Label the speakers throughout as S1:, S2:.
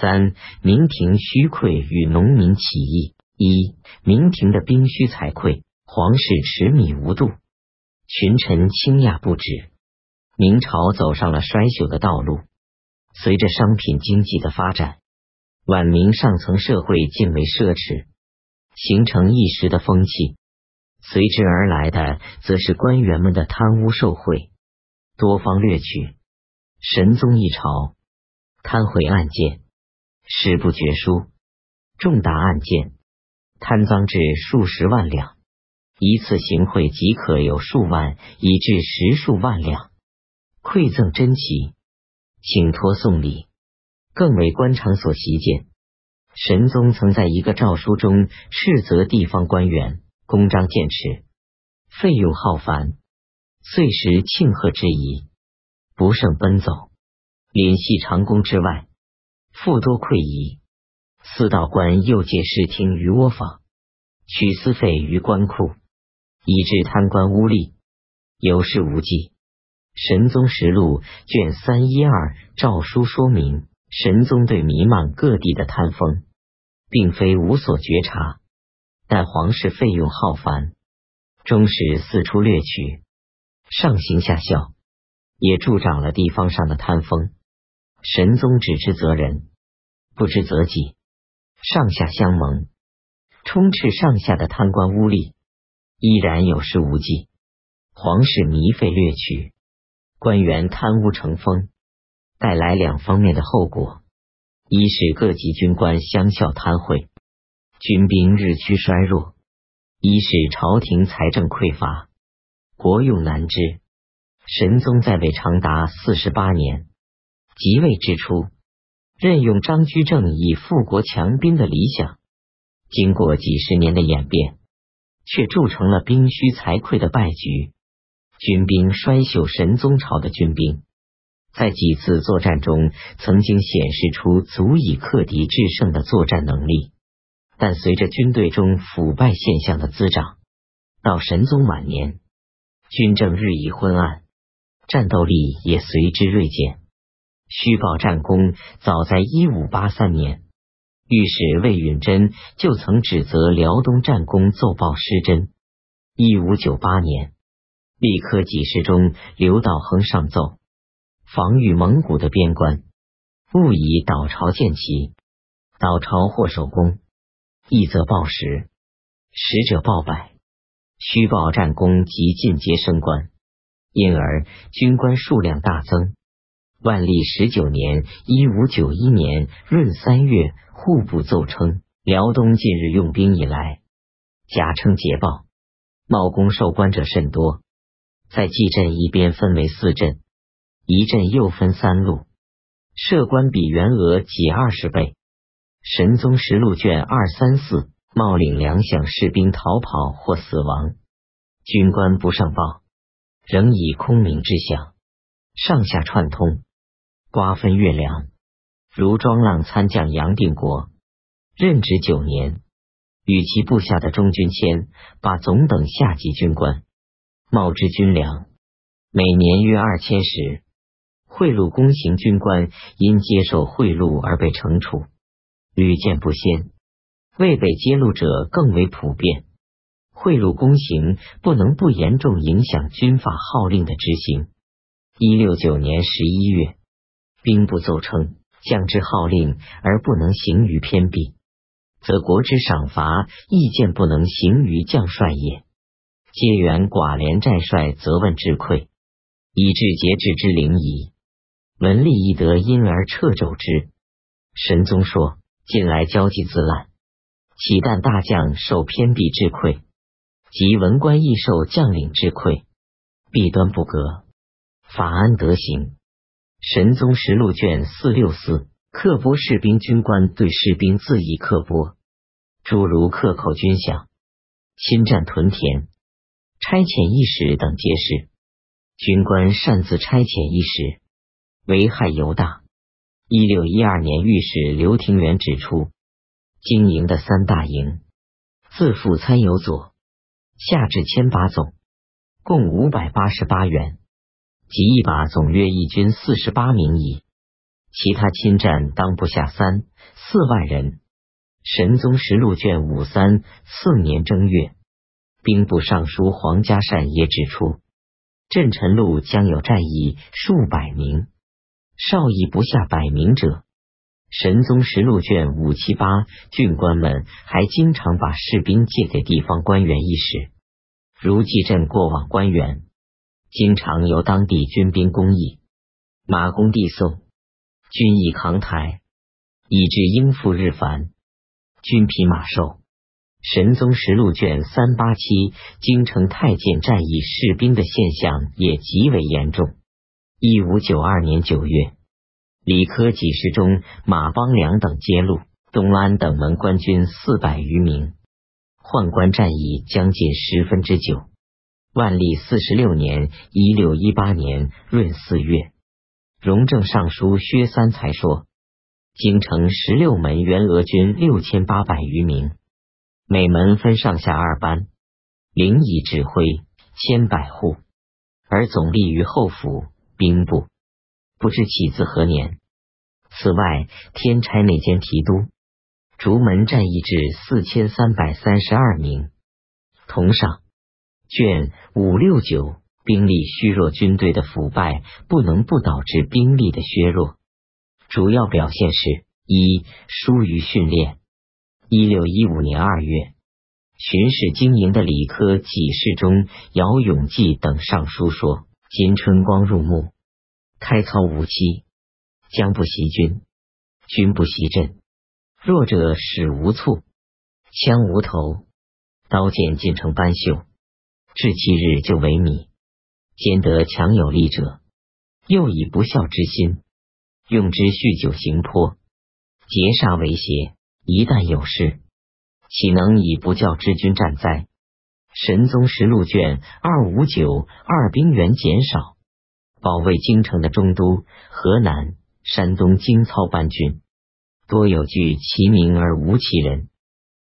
S1: 三、明廷虚溃与农民起义。一、明廷的兵虚财溃，皇室持米无度，群臣倾轧不止，明朝走上了衰朽的道路。随着商品经济的发展，晚明上层社会渐为奢侈，形成一时的风气。随之而来的，则是官员们的贪污受贿、多方掠取。神宗一朝，贪贿案件史不绝书，重大案件贪赃至数十万两，一次行贿即可有数万，以至十数万两。馈赠珍奇，请托送礼，更为官场所习见。神宗曾在一个诏书中斥责地方官员。公章见耻，费用浩繁，岁时庆贺之仪不胜奔走，联系长宫之外，富多馈仪。四道官又借视听于窝坊，取私费于官库，以致贪官污吏有事无忌。神宗实录卷三一二诏书说明，神宗对弥漫各地的贪风，并非无所觉察。但皇室费用浩繁，终使四处掠取，上行下效，也助长了地方上的贪风。神宗只知责人，不知责己，上下相蒙，充斥上下的贪官污吏，依然有事无忌。皇室糜费掠取，官员贪污成风，带来两方面的后果：一是各级军官相效贪贿。军兵日趋衰弱，一是朝廷财政匮乏，国用难支。神宗在位长达四十八年，即位之初，任用张居正以富国强兵的理想，经过几十年的演变，却铸成了兵虚财溃的败局，军兵衰朽。神宗朝的军兵，在几次作战中，曾经显示出足以克敌制胜的作战能力。但随着军队中腐败现象的滋长，到神宗晚年，军政日益昏暗，战斗力也随之锐减。虚报战功，早在一五八三年，御史魏允贞就曾指责辽东战功奏报失真。一五九八年，立科给事中刘道亨上奏，防御蒙古的边关，勿以岛朝见旗，岛朝或守功。一则报时，十者报百，虚报战功及进阶升官，因而军官数量大增。万历十九年（一五九一年）闰三月，户部奏称：辽东近日用兵以来，假称捷报，冒功受官者甚多。在蓟镇一边分为四镇，一镇又分三路，设官比原额几二十倍。神宗实录卷二三四，冒领粮饷士兵逃跑或死亡，军官不上报，仍以空明之饷，上下串通，瓜分月粮。如庄浪参将杨定国任职九年，与其部下的中军谦把总等下级军官冒之军粮，每年约二千石。贿赂公行军官因接受贿赂而被惩处。屡见不鲜，未被揭露者更为普遍。贿赂公行不能不严重影响军法号令的执行。一六九年十一月，兵部奏称：将之号令而不能行于偏僻，则国之赏罚亦见不能行于将帅也。皆原寡廉战帅责问之愧，以致节制之灵矣。文吏亦得因而掣肘之。神宗说。近来交际自滥，岂但大将受偏僻之馈，及文官亦受将领之馈，弊端不革，法安得行？神宗实录卷四六四，刻拨士兵军官对士兵恣意刻拨，诸如克扣军饷、侵占屯田、差遣一时等皆是。军官擅自差遣一时，危害尤大。一六一二年，御史刘廷元指出，经营的三大营，自副参有佐，下至千把总，共五百八十八员，即一把总约一军四十八名矣。其他侵占当不下三四万人。神宗实录卷五三次年正月，兵部尚书黄嘉善也指出，镇臣路将有战役数百名，少亦不下百名者。神宗实录卷五七八，郡官们还经常把士兵借给地方官员一使，如记镇过往官员，经常由当地军兵公役马公递送，军役扛抬，以致应付日繁。军匹马瘦，神宗实录卷三八七，京城太监战役士兵的现象也极为严重。一五九二年九月，李科给事中马邦良等揭露，东安等门官军四百余名，宦官战役将近十分之九。万历四十六年（一六一八年）闰四月，荣正尚书薛三才说。京城十六门原俄军六千八百余名，每门分上下二班，领以指挥千百户，而总立于后府兵部，不知起自何年。此外，天差内监提督竹门战役至四千三百三十二名。同上卷五六九，兵力虚弱，军队的腐败不能不导致兵力的削弱。主要表现是：一、疏于训练。一六一五年二月，巡视经营的李科给事中姚永济等上书说：“今春光入暮，开操无期，将不袭军，军不袭阵。弱者使无促，枪无头，刀剑尽成斑锈，至七日就为米。兼得强有力者，又以不孝之心。”用之酗酒行泼，劫杀为邪。一旦有事，岂能以不教之君战哉？神宗实录卷二五九二兵员减少，保卫京城的中都、河南、山东精操班军，多有具其名而无其人。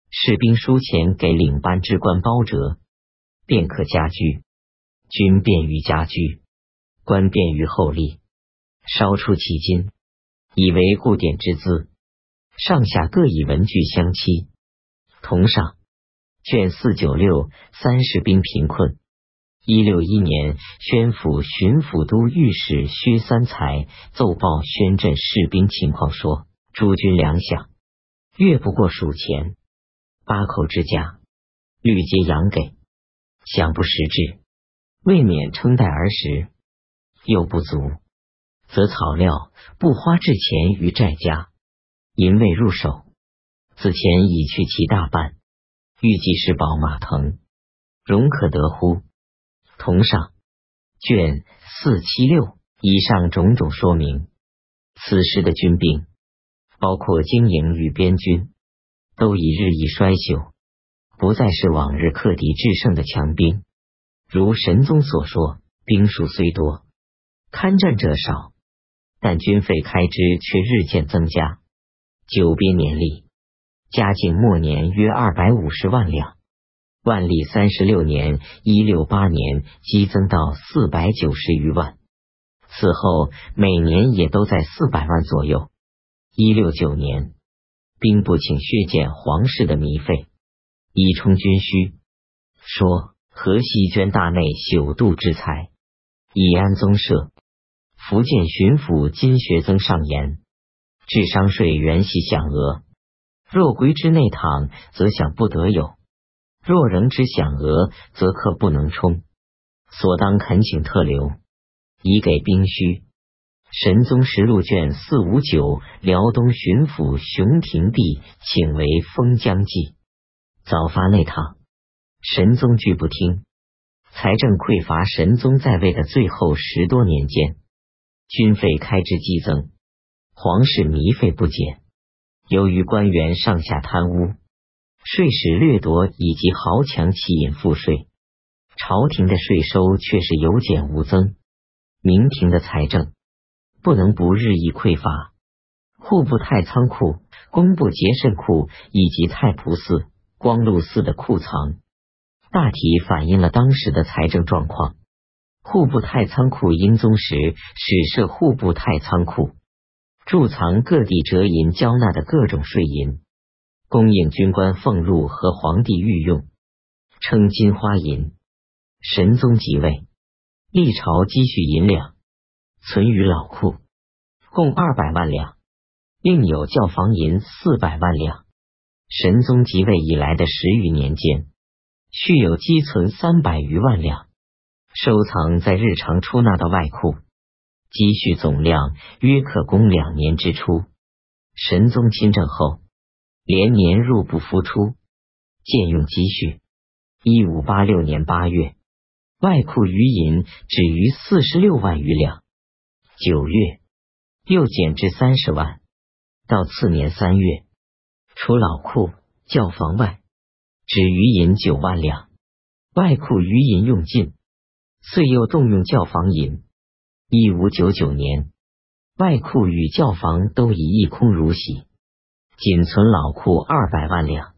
S1: 士兵输钱给领班之官包折，便可家居，军便于家居，官便于厚利。稍出其金，以为固典之资，上下各以文具相期。同上卷四九六，三十兵贫困。一六一年，宣府巡抚都御史薛三才奏报宣镇士兵情况，说诸军粮饷越不过数钱，八口之家律皆养给，想不实至，未免称待儿时，又不足。则草料不花至钱于寨家，因未入手，此钱已去其大半。预计是宝马腾，容可得乎？同上卷四七六以上种种说明，此时的军兵，包括经营与边军，都已日益衰朽，不再是往日克敌制胜的强兵。如神宗所说，兵数虽多，堪战者少。但军费开支却日渐增加，九编年历，嘉靖末年约二百五十万两，万历三十六年（一六八年）激增到四百九十余万，此后每年也都在四百万左右。一六九年，兵部请削减皇室的糜费，以充军需，说河西捐大内朽度之财，以安宗社。福建巡抚金学增上言：智商税原系享额，若归之内躺，则享不得有；若仍之享额，则客不能充。所当恳请特留，以给兵需。神宗实录卷四五九，辽东巡抚熊廷弼请为封疆记，早发内堂，神宗拒不听。财政匮乏，神宗在位的最后十多年间。军费开支激增，皇室糜费不减。由于官员上下贪污、税使掠夺以及豪强欺隐赋税，朝廷的税收却是有减无增。明廷的财政不能不日益匮乏。户部太仓库、工部节慎库以及太仆寺、光禄寺的库藏，大体反映了当时的财政状况。户部太仓库英宗时始设户部太仓库，贮藏各地折银交纳的各种税银，供应军官俸禄和皇帝御用，称金花银。神宗即位，历朝积蓄银两。存于老库，共二百万两，另有教坊银四百万两。神宗即位以来的十余年间，蓄有积存三百余万两，收藏在日常出纳的外库。积蓄总量约可供两年之出。神宗亲政后，连年入不敷出，渐用积蓄。一五八六年八月，外库余银止于四十六万余两。九月又减至三十万。到次年三月，除老库、教房外，只余银九万两。外库余银用尽，遂又动用教房银。一五九九年，外库与教房都已一空如洗，仅存老库二百万两。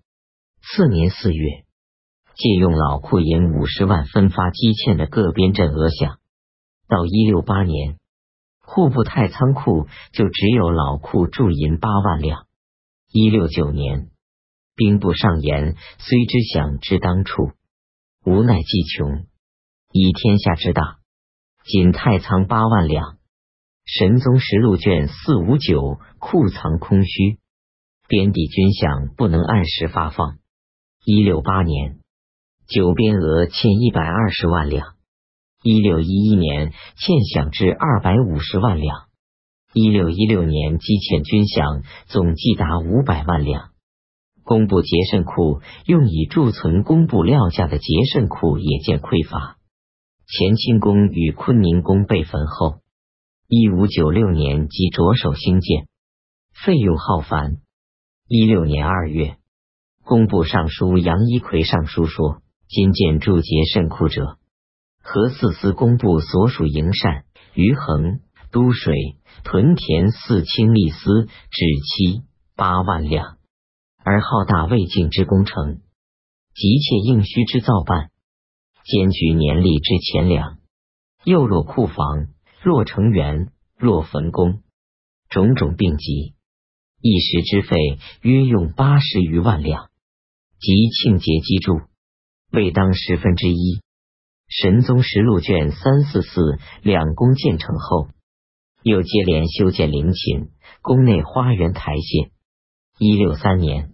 S1: 次年四月，借用老库银五十万分发积欠的各边镇额饷。到一六八年，户部太仓库就只有老库铸银八万两。一六九年，兵部上言虽知饷之当处，无奈计穷，以天下之大。仅太仓八万两，神宗实录卷四五九，库藏空虚，边地军饷不能按时发放。一六八年，九边额欠一百二十万两；一六一一年，欠饷至二百五十万两；一六一六年，积欠军饷总计达五百万两。工部节慎库用以贮存工部料价的节慎库也见匮乏。乾清宫与坤宁宫被焚后，一五九六年即着手兴建，费用浩繁。一六年二月，工部尚书杨一奎上书说：“今建筑节慎库者，何四司工部所属营缮、余恒、都水、屯田四清吏司只期八万两，而浩大未尽之工程，急切应需之造办。”兼具年例之钱粮，又若库房，若成园，若坟宫，种种病疾，一时之费约用八十余万两，及庆节积铸，未当十分之一。神宗实录卷三四四两宫建成后，又接连修建陵寝、宫内花园台榭。一六三年，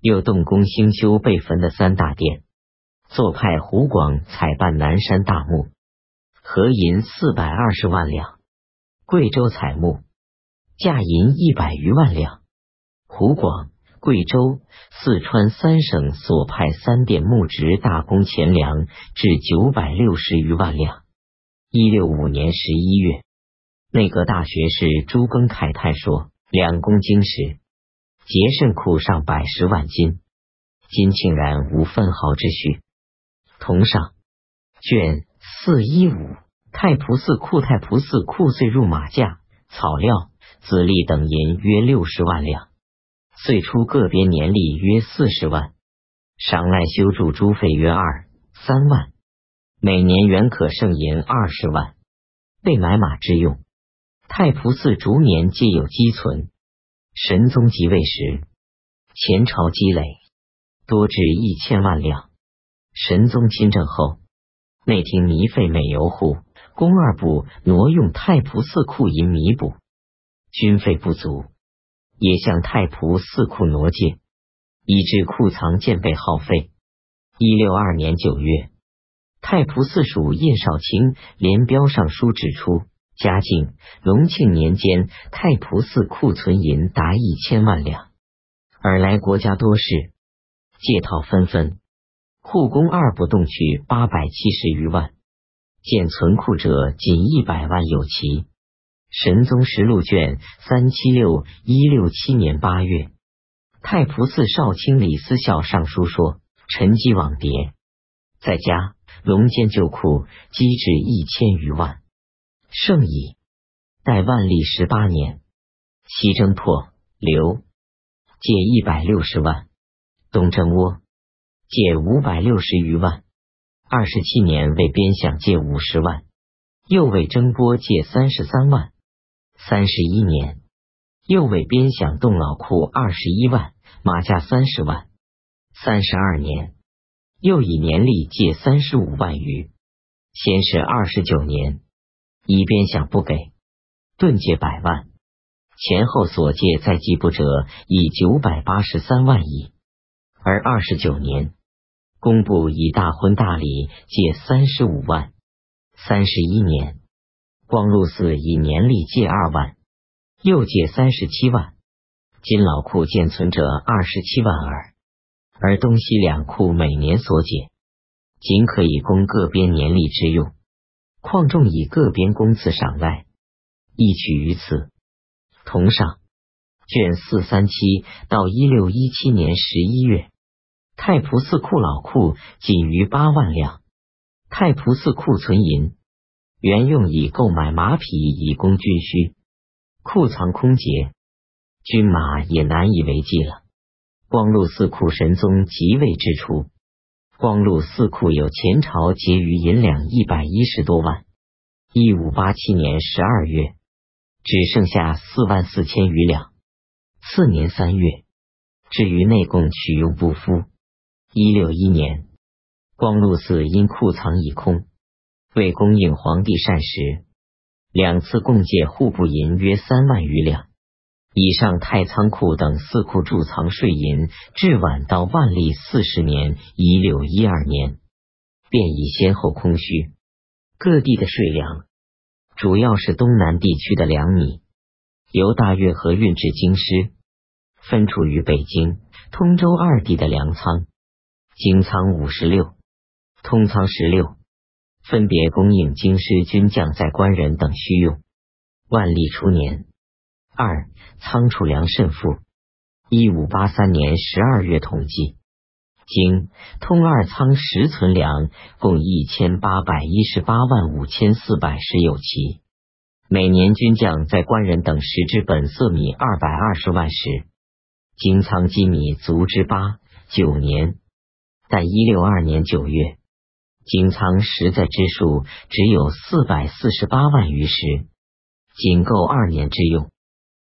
S1: 又动工兴修被焚的三大殿。作派湖广采办南山大墓，合银四百二十万两；贵州采墓，价银一百余万两。湖广、贵州、四川三省所派三殿木植大工钱粮至九百六十余万两。一六五年十一月，内阁大学士朱庚慨叹说：“两宫经时，节慎库上百十万金，今庆然无分毫之序。”同上卷四一五，太仆寺库太仆寺库岁入马价、草料、子力等银约六十万两，岁出个别年例约四十万，赏赖修筑诸费约二三万，每年原可剩银二十万，备买马之用。太仆寺逐年皆有积存。神宗即位时，前朝积累多至一千万两。神宗亲政后，内廷糜费美由户，宫二部挪用太仆寺库银弥补军费不足，也向太仆寺库挪借，以致库藏渐被耗费。一六二年九月，太仆寺署叶少卿连标上书指出，嘉靖、隆庆年间太仆寺库存银达一千万两，尔来国家多事，借套纷纷。库工二部动取八百七十余万，见存库者仅一百万有奇。神宗实录卷三七六一六七年八月，太仆寺少卿李思孝上书说：“沉积网叠，在家龙间旧库积至一千余万，圣矣。待万历十八年，西征破刘，借一百六十万，东征倭。”借五百六十余万，二十七年为边饷借五十万，又为征波借三十三万，三十一年。又为边饷动老库二十一万，马价三十万。三十二年，又以年利借三十五万余。先是二十九年，以边饷不给，顿借百万，前后所借再计不者，以九百八十三万亿。而二十九年，工部以大婚大礼借三十五万。三十一年，光禄寺以年例借二万。又借三十七万，金老库建存者二十七万耳，而东西两库每年所减，仅可以供各边年例之用，况众以各边公赐赏赖，一取于此。同上卷四三七到一六一七年十一月，太仆寺库老库仅余八万两，太仆寺库存银。原用以购买马匹，以供军需。库藏空竭，军马也难以为继了。光禄寺库神宗即位之初，光禄寺库有前朝结余银两一百一十多万。一五八七年十二月，只剩下四万四千余两。次年三月，至于内供取用不敷。一六一年，光禄寺因库藏已空，为供应皇帝膳食。两次共借户部银约三万余两，以上太仓库等四库贮藏税银，至晚到万历四十年（一六一二年），便已先后空虚。各地的税粮，主要是东南地区的粮米，由大运河运至京师，分储于北京、通州二地的粮仓，京仓五十六，通仓十六。分别供应京师军将在官人等需用。万历初年，二仓储粮甚富。一五八三年十二月统计，京通二仓实存粮共一千八百一十八万五千四百石有奇。每年军将在官人等食之本色米二百二十万石，京仓积米足之八九年。但一六二年九月。金仓实在之数只有四百四十八万余石，仅够二年之用。